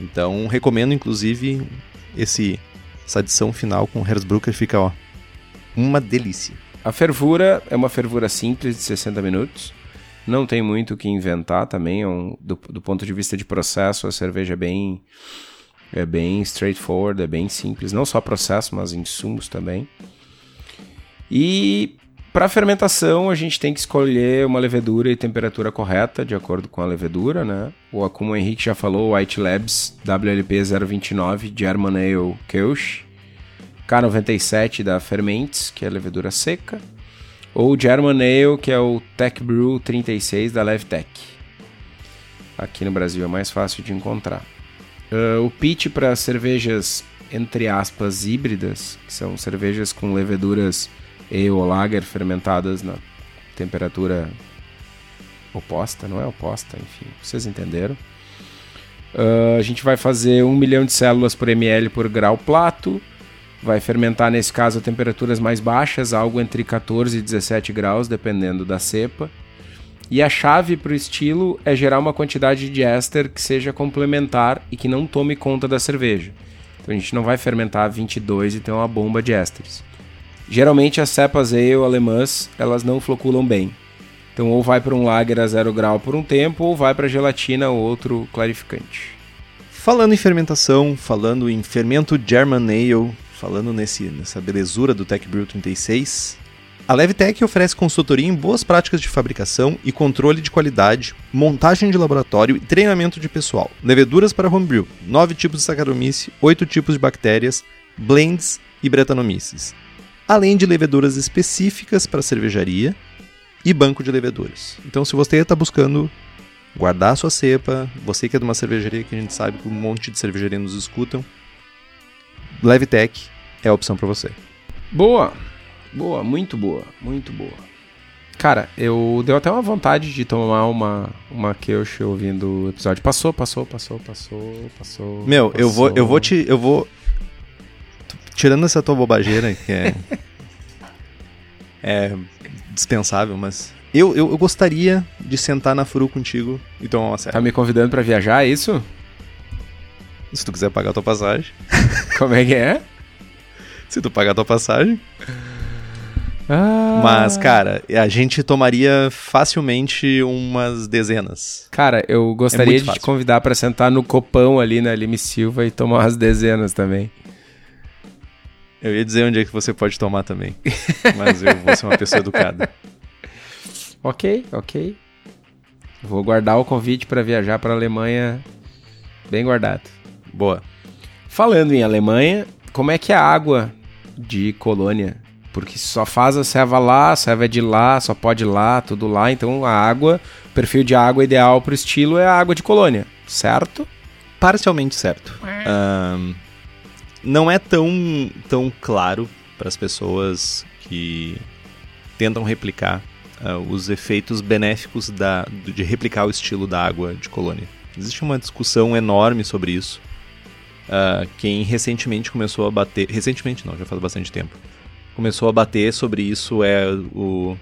Então recomendo inclusive esse essa adição final com Hersbrucker fica ó, uma delícia. A fervura é uma fervura simples de 60 minutos. Não tem muito o que inventar também. É um, do, do, ponto de vista de processo, a cerveja é bem, é bem straightforward, é bem simples. Não só processo, mas insumos também. E para fermentação, a gente tem que escolher uma levedura e temperatura correta, de acordo com a levedura, né? Ou como o Henrique já falou, White Labs WLP 029 German Ale Kelch, K97 da Fermentes, que é levedura seca, ou German Ale, que é o Tech Brew 36 da Levtech. Aqui no Brasil é mais fácil de encontrar. Uh, o pitch para cervejas, entre aspas, híbridas, que são cervejas com leveduras ale ou lager fermentadas na temperatura oposta, não é oposta, enfim, vocês entenderam. Uh, a gente vai fazer 1 milhão de células por ml por grau plato, vai fermentar nesse caso a temperaturas mais baixas, algo entre 14 e 17 graus, dependendo da cepa. E a chave para o estilo é gerar uma quantidade de éster que seja complementar e que não tome conta da cerveja. Então a gente não vai fermentar 22 e ter uma bomba de ésteres. Geralmente as cepas ale alemãs, elas não floculam bem. Então ou vai para um lager a zero grau por um tempo ou vai para gelatina ou outro clarificante. Falando em fermentação, falando em fermento German Ale, falando nesse, nessa belezura do Tech Brew 36, a Levtech oferece consultoria em boas práticas de fabricação e controle de qualidade, montagem de laboratório e treinamento de pessoal, leveduras para homebrew, nove tipos de Saccharomyces, oito tipos de bactérias, blends e Brettanomyces além de leveduras específicas para cervejaria e banco de leveduras. Então, se você está buscando guardar sua cepa, você que é de uma cervejaria que a gente sabe que um monte de cervejaria nos escutam, Levitec é a opção para você. Boa, boa, muito boa, muito boa. Cara, eu deu até uma vontade de tomar uma uma Kelch ouvindo o episódio. Passou, passou, passou, passou, passou. Meu, passou. eu vou eu vou te eu vou tirando essa tua bobageira, que é, é dispensável, mas eu, eu, eu, gostaria de sentar na furu contigo e tomar uma série. Tá me convidando para viajar, é isso? Se tu quiser pagar a tua passagem. Como é que é? Se tu pagar a tua passagem. Ah. Mas, cara, a gente tomaria facilmente umas dezenas. Cara, eu gostaria é de te convidar para sentar no copão ali na Lime Silva e tomar umas dezenas também. Eu ia dizer onde é que você pode tomar também. Mas eu vou ser uma pessoa educada. Ok, ok. Vou guardar o convite para viajar para a Alemanha bem guardado. Boa. Falando em Alemanha, como é que é a água de colônia? Porque só faz a serva lá, a serva é de lá, só pode ir lá, tudo lá. Então a água, o perfil de água ideal para o estilo é a água de colônia, certo? Parcialmente certo. Um, não é tão, tão claro para as pessoas que tentam replicar uh, os efeitos benéficos da, de replicar o estilo da água de colônia. Existe uma discussão enorme sobre isso. Uh, quem recentemente começou a bater. Recentemente não, já faz bastante tempo. Começou a bater sobre isso é o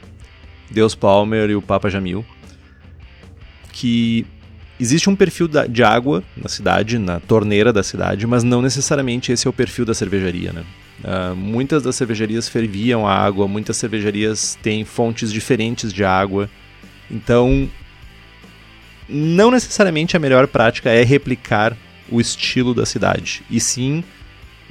Deus Palmer e o Papa Jamil. Que Existe um perfil de água na cidade, na torneira da cidade, mas não necessariamente esse é o perfil da cervejaria, né? Uh, muitas das cervejarias ferviam a água, muitas cervejarias têm fontes diferentes de água. Então, não necessariamente a melhor prática é replicar o estilo da cidade, e sim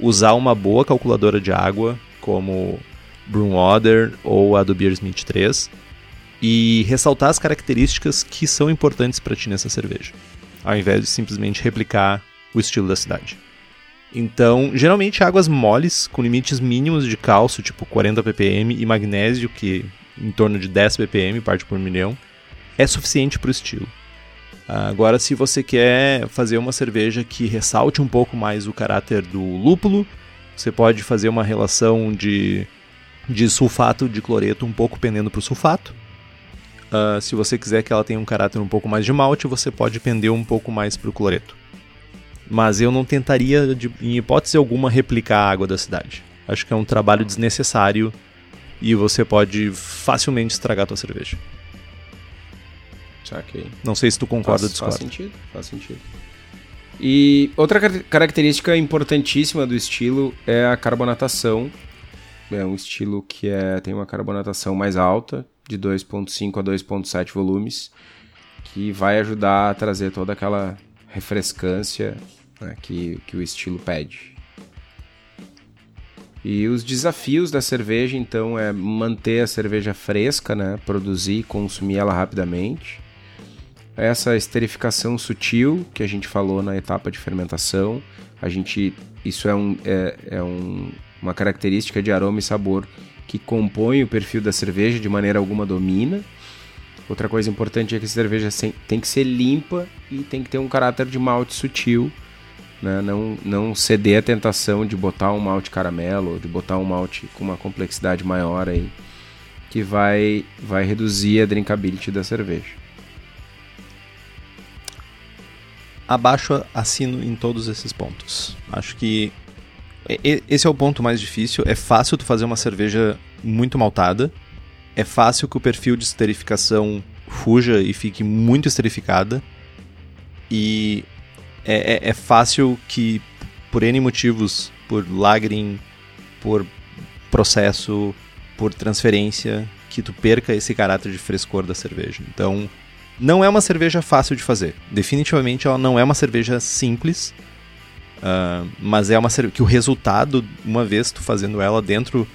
usar uma boa calculadora de água, como Brewwater ou a do Beersmith 3, e ressaltar as características que são importantes para ti nessa cerveja. ao invés de simplesmente replicar o estilo da cidade. Então, geralmente águas moles, com limites mínimos de cálcio, tipo 40 ppm, e magnésio, que em torno de 10 ppm, parte por milhão, é suficiente para o estilo. Agora, se você quer fazer uma cerveja que ressalte um pouco mais o caráter do lúpulo, você pode fazer uma relação de, de sulfato de cloreto um pouco pendendo para o sulfato. Uh, se você quiser que ela tenha um caráter um pouco mais de malte, você pode pender um pouco mais para o cloreto. Mas eu não tentaria, de, em hipótese alguma, replicar a água da cidade. Acho que é um trabalho desnecessário e você pode facilmente estragar a tua cerveja. Saquei. Não sei se tu concorda ou discorda. Faz sentido, faz sentido. E outra característica importantíssima do estilo é a carbonatação. É um estilo que é, tem uma carbonatação mais alta, de 2.5 a 2.7 volumes, que vai ajudar a trazer toda aquela refrescância né, que, que o estilo pede. E os desafios da cerveja, então, é manter a cerveja fresca, né? Produzir e consumir ela rapidamente. Essa esterificação sutil que a gente falou na etapa de fermentação. A gente, isso é, um, é, é um, uma característica de aroma e sabor que compõe o perfil da cerveja, de maneira alguma domina. Outra coisa importante é que a cerveja tem que ser limpa e tem que ter um caráter de malte sutil né? Não, não ceder à tentação de botar um malte caramelo de botar um malte com uma complexidade maior aí, que vai, vai reduzir a drinkability da cerveja. Abaixo assino em todos esses pontos. Acho que esse é o ponto mais difícil. É fácil tu fazer uma cerveja muito maltada. É fácil que o perfil de esterificação fuja e fique muito esterificada. E é, é, é fácil que, por N motivos, por lagrim, por processo, por transferência, que tu perca esse caráter de frescor da cerveja. Então, não é uma cerveja fácil de fazer. Definitivamente ela não é uma cerveja simples, uh, mas é uma cerveja que o resultado, uma vez tu fazendo ela dentro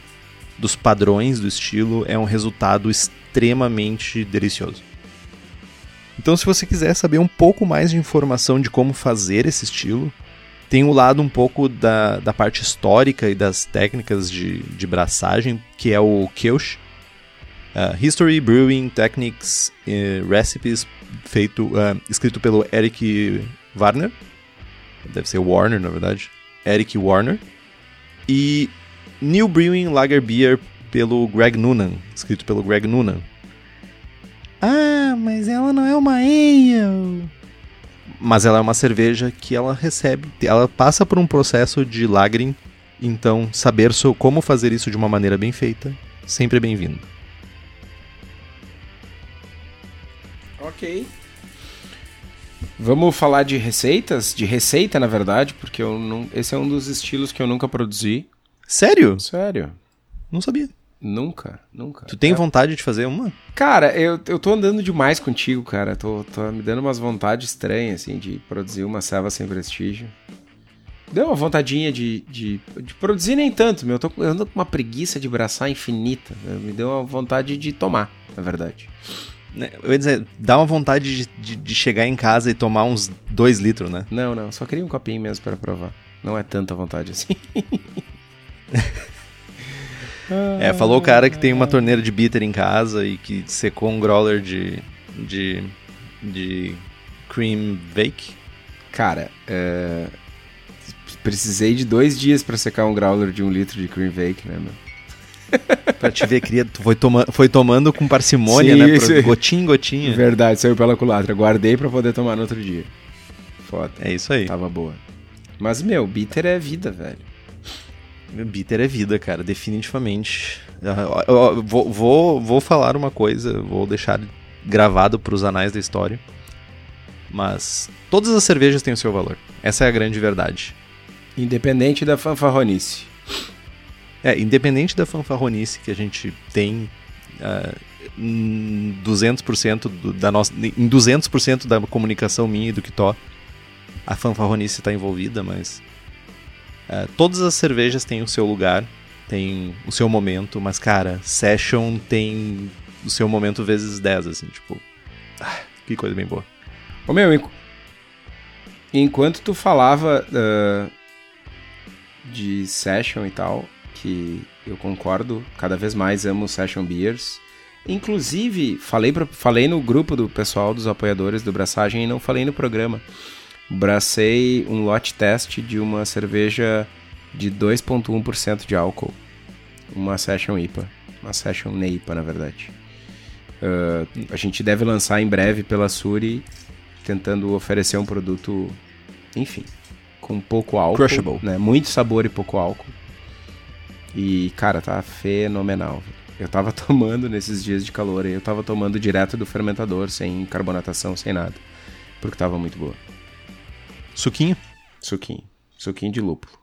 dos padrões do estilo, é um resultado extremamente delicioso. Então, se você quiser saber um pouco mais de informação de como fazer esse estilo, tem o lado um pouco da, da parte histórica e das técnicas de, de braçagem, que é o Keush. Uh, History, Brewing, Techniques, uh, Recipes, feito, uh, escrito pelo Eric Warner. Deve ser Warner, na verdade. Eric Warner. E New Brewing Lager Beer pelo Greg Noonan, escrito pelo Greg Noonan. Ah, mas ela não é uma ale. Mas ela é uma cerveja que ela recebe, ela passa por um processo de lagrim, então saber como fazer isso de uma maneira bem feita, sempre é bem-vindo. Ok. Vamos falar de receitas? De receita, na verdade, porque eu não, esse é um dos estilos que eu nunca produzi. Sério? Sério. Não sabia. Nunca, nunca. Tu tem é. vontade de fazer uma? Cara, eu, eu tô andando demais contigo, cara. Tô, tô me dando umas vontades estranhas, assim, de produzir uma serva sem prestígio. Deu uma vontadinha de, de, de produzir nem tanto, meu. Eu, tô, eu ando com uma preguiça de braçar infinita. Me deu uma vontade de tomar, na verdade. Né, eu ia dizer, dá uma vontade de, de, de chegar em casa e tomar uns dois litros, né? Não, não. Só queria um copinho mesmo para provar. Não é tanta vontade assim. É, falou o cara que tem uma torneira de bitter em casa e que secou um growler de, de, de cream bake. Cara, é... precisei de dois dias para secar um growler de um litro de cream bake, né, meu? pra te ver, queria, foi, toma, foi tomando com parcimônia, Sim, né? Isso... Gotinha em gotinha. Verdade, saiu pela culatra. Guardei para poder tomar no outro dia. Foda. É isso aí. Tava boa. Mas, meu, bitter é vida, velho. Bitter é vida, cara, definitivamente. Eu, vou, vou, vou falar uma coisa, vou deixar gravado para os anais da história. Mas todas as cervejas têm o seu valor. Essa é a grande verdade. Independente da fanfarronice. É, independente da fanfarronice que a gente tem uh, em 200% do, da nossa, em 200% da comunicação minha e do to, a fanfarronice está envolvida, mas Uh, todas as cervejas têm o seu lugar, tem o seu momento, mas, cara, Session tem o seu momento vezes 10, assim, tipo. Ah, que coisa bem boa. Ô meu, Enquanto tu falava uh, de session e tal, que eu concordo, cada vez mais amo session beers. Inclusive, falei, pra, falei no grupo do pessoal dos apoiadores do Braçagem e não falei no programa. Bracei um lote teste de uma cerveja de 2,1% de álcool. Uma Session IPA. Uma Session NEIPA, na verdade. Uh, a gente deve lançar em breve pela Suri, tentando oferecer um produto, enfim, com pouco álcool. Crushable. Né? Muito sabor e pouco álcool. E, cara, tá fenomenal. Eu tava tomando nesses dias de calor aí, eu tava tomando direto do fermentador, sem carbonatação, sem nada. Porque tava muito boa. Suquinho? Suquinho. Suquinho de lúpulo.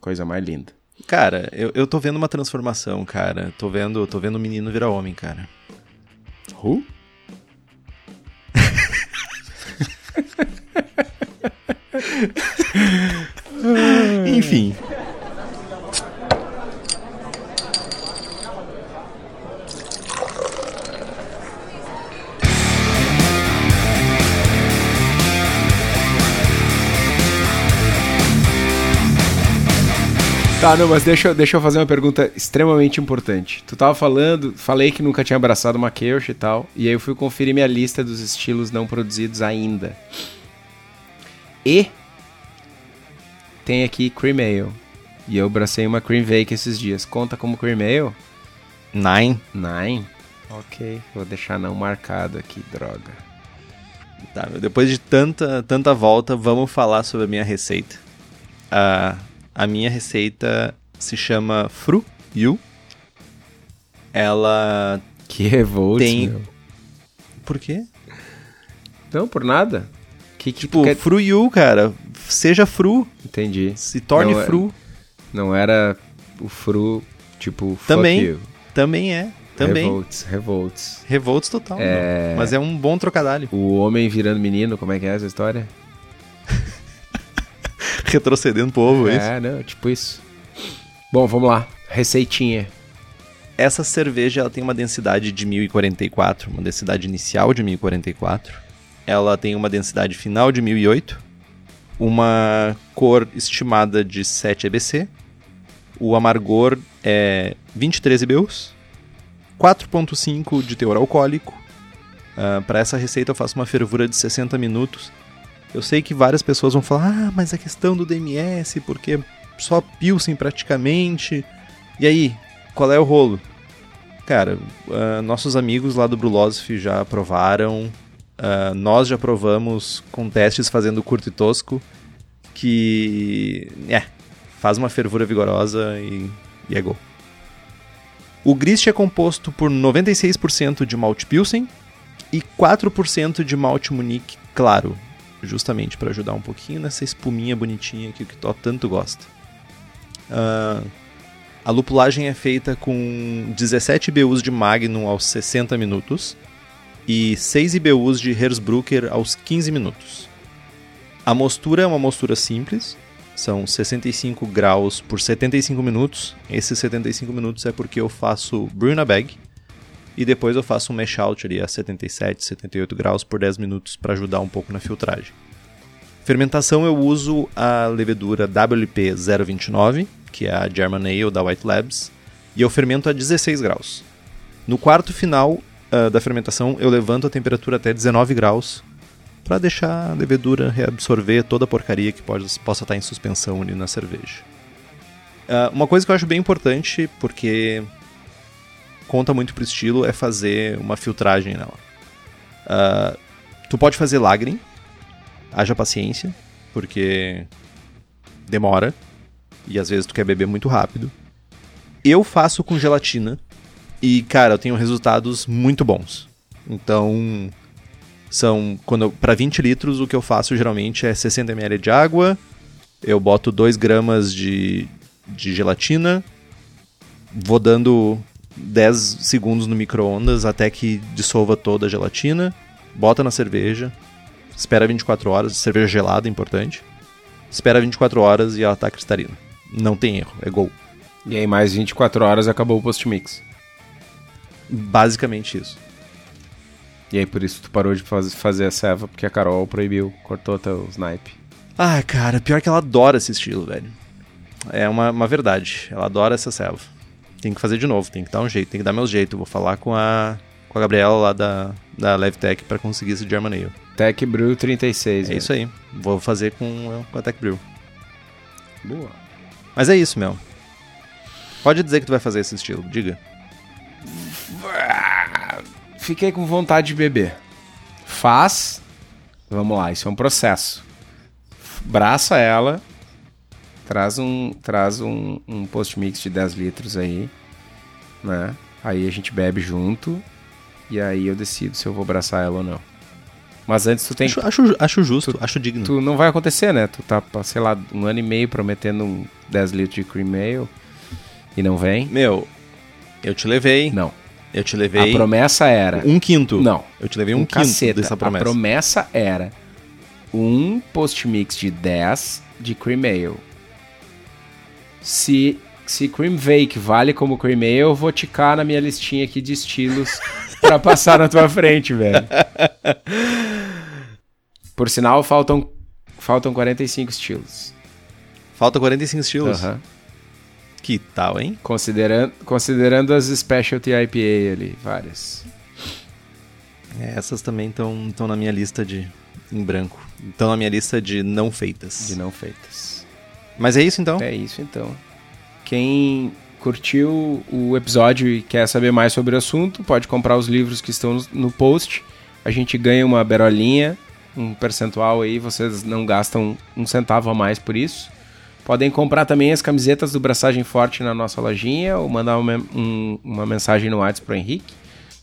Coisa mais linda. Cara, eu, eu tô vendo uma transformação, cara. Tô vendo, tô vendo o menino virar homem, cara. Who? Enfim. Tá, não, mas deixa, deixa eu fazer uma pergunta extremamente importante. Tu tava falando, falei que nunca tinha abraçado uma Kirsch e tal, e aí eu fui conferir minha lista dos estilos não produzidos ainda. E tem aqui Cream Ale. E eu abracei uma Cream Vake esses dias. Conta como Cream Ale? Nine. Nine? Ok, vou deixar não marcado aqui, droga. Tá, depois de tanta, tanta volta, vamos falar sobre a minha receita. A, a minha receita se chama Fru Yu. Ela Que revolt, Tem- meu. Por quê? Não, por nada. Que que Tipo, quer... Fru Yu, cara. Seja Fru. Entendi. Se torne Não, é- Fru. Não era o fru, tipo, Também. Também é. Também. Revolts, revolts. Revolts total. É. Mas é um bom trocadilho. O homem virando menino, como é que é essa história? Retrocedendo pro ovo, é isso. É, não, tipo isso. Bom, vamos lá. Receitinha. Essa cerveja ela tem uma densidade de 1044, uma densidade inicial de 1044. Ela tem uma densidade final de 1008, uma cor estimada de 7 EBC. O amargor é 23 IBUs, 4.5 de teor alcoólico. Para essa receita eu faço uma fervura de 60 minutos. Eu sei que várias pessoas vão falar: "Ah, mas a questão do DMS, porque só Pilsen praticamente". E aí, qual é o rolo? Cara, ah, nossos amigos lá do Brulosophy já provaram, ah, nós já provamos com testes fazendo curto e tosco, que é, faz uma fervura vigorosa e, e é gol. O grist é composto por 96% de malte Pilsen e 4% de malte Munique claro, justamente para ajudar um pouquinho nessa espuminha bonitinha que o Kitó tanto gosta. Ah, a lupulagem é feita com 17 IBUs de Magnum aos 60 minutos e 6 IBUs de Hersbrucker aos 15 minutos. A mostura é uma mostura simples, são 65 graus por 75 minutos. Esses 75 minutos é porque eu faço brew na bag e depois eu faço um mash out ali a 77, 78 graus por 10 minutos para ajudar um pouco na filtragem. Fermentação eu uso a levedura WP 029, que é a German Ale da White Labs, e eu fermento a 16 graus. No quarto final ah, da fermentação eu levanto a temperatura até 19 graus para deixar a levedura reabsorver toda a porcaria que pode, possa estar em suspensão ali na cerveja. Ah, uma coisa que eu acho bem importante, porque conta muito pro estilo, é fazer uma filtragem nela. Ah, tu pode fazer lagrim, haja paciência, porque demora e às vezes tu quer beber muito rápido. Eu faço com gelatina e, cara, eu tenho resultados muito bons. Então, são quando para 20 litros o que eu faço geralmente é 60 ml de água, eu boto 2 gramas de, de gelatina, vou dando 10 segundos no micro-ondas até que dissolva toda a gelatina, bota na cerveja, espera 24 horas, cerveja gelada, importante. Espera 24 horas e ela tá cristalina. Não tem erro, é gol. E aí, mais 24 horas acabou o post-mix. Basicamente isso. E aí, por isso tu parou de faz- fazer a ceva, porque a Carol proibiu, cortou teu snipe. Ah, cara, pior que ela adora esse estilo, velho. É uma, uma verdade. Ela adora essa selva. Tem que fazer de novo, tem que dar um jeito, tem que dar meu jeito. Vou falar com a, com a Gabriela lá da, da Levtech pra conseguir esse German Ale. Tech Brew 36. É né? isso aí. Vou fazer com, com a Tech Brew. Boa. Mas é isso, meu. Pode dizer que tu vai fazer esse estilo, diga. Fiquei com vontade de beber. Faz. Vamos lá, isso é um processo. Braça ela. Traz um, traz um, um post-mix de 10 litros aí. Né? Aí a gente bebe junto. E aí eu decido se eu vou abraçar ela ou não. Mas antes tu tem Acho, acho, acho justo, acho digno. Tu não vai acontecer, né? Tu tá, sei lá, um ano e meio prometendo um 10 litros de cream ale e não vem? Meu, eu te levei. Não. Eu te levei A promessa era. um quinto. Não. Eu te levei um, Um quinto caceta. dessa A promessa. promessa era um post-mix de 10 de cream ale. Se, se cream vake vale como cream ale, eu vou ticar na minha listinha aqui de estilos pra passar na tua frente, velho. Por sinal, faltam, faltam 45 estilos. Falta 45 estilos. Aham. Que tal, hein? Considerando, considerando as Specialty IPA ali, várias. É, essas também estão na minha lista de em branco. Estão na minha lista de não feitas. De não feitas. Mas é isso então? É isso então. Quem curtiu o episódio e quer saber mais sobre o assunto, pode comprar os livros que estão no- post. A gente ganha uma berolinha, um percentual aí, vocês não gastam um centavo a mais por isso. Podem comprar também as camisetas do Braçagem Forte na nossa lojinha ou mandar uma, um- uma mensagem no WhatsApp pro Henrique.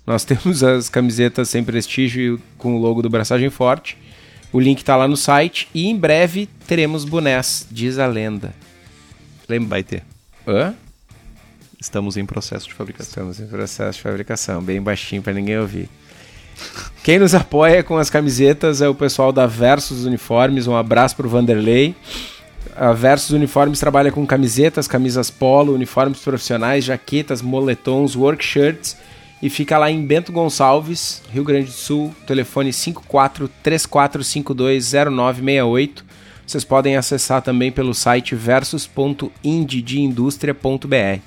Nós temos as camisetas sem prestígio com o logo do Braçagem Forte. O link tá lá no site e em breve teremos bonés, diz a lenda. Lembra, vai ter. Hã? Estamos em processo de fabricação. Estamos em processo de fabricação, bem baixinho para ninguém ouvir. Quem nos apoia com as camisetas é o pessoal da Versus Uniformes. Um abraço pro Vanderlei. A Versus Uniformes trabalha com camisetas, camisas polo, uniformes profissionais, jaquetas, moletons, work shirts e fica lá em Bento Gonçalves, Rio Grande do Sul, telefone 5434520968. Vocês podem acessar também pelo site versus.indieindustria.br.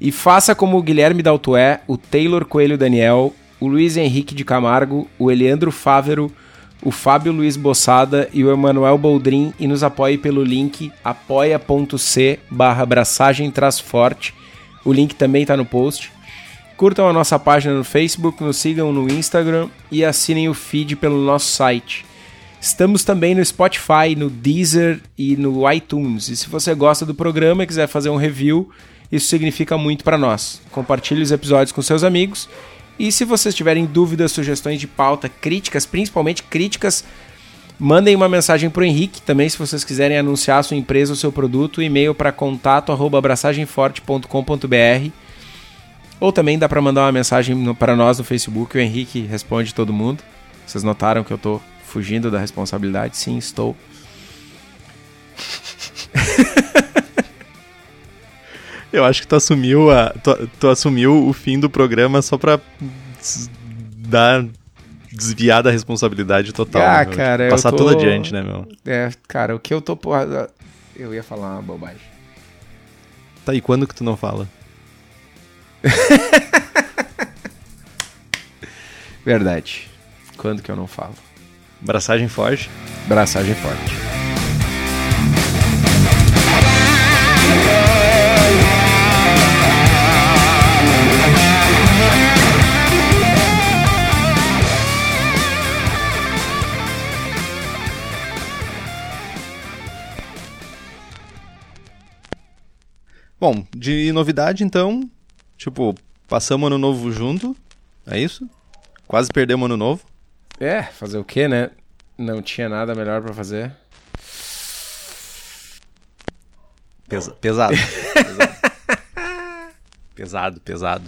E faça como o Guilherme Daltué, o Taylor Coelho Daniel, o Luiz Henrique de Camargo, o Eliandro Fávero, o Fábio Luiz Bossada e o Emanuel Boldrin e nos apoie pelo link apoia.c barra forte. O link também está no post. Curtam a nossa página no Facebook, nos sigam no Instagram e assinem o feed pelo nosso site. Estamos também no Spotify, no Deezer e no iTunes. E se você gosta do programa e quiser fazer um review, isso significa muito para nós. Compartilhe os episódios com seus amigos. E se vocês tiverem dúvidas, sugestões de pauta, críticas, principalmente críticas, mandem uma mensagem para o Henrique. Também, se vocês quiserem anunciar a sua empresa ou seu produto, e-mail para contato@abraçagemforte.com.br. Ou também dá para mandar uma mensagem para nós no Facebook. O Henrique responde todo mundo. Vocês notaram que eu tô fugindo da responsabilidade? Sim, estou. Eu acho que tu assumiu, a, tu, tu assumiu o fim do programa só pra dar. desviar da responsabilidade total. Ah, né, cara, Passar tô- tudo adiante, né, meu? É, cara, o que eu tô. Eu ia falar uma bobagem. Tá, e quando que tu não fala? Verdade. Quando que eu não falo? Braçagem forte. Braçagem forte. Bom, de novidade então, tipo, passamos ano novo junto, é isso? Quase perdemos ano novo. É, fazer o quê, né? Não tinha nada melhor pra fazer. Pesa- pesado. pesado, pesado.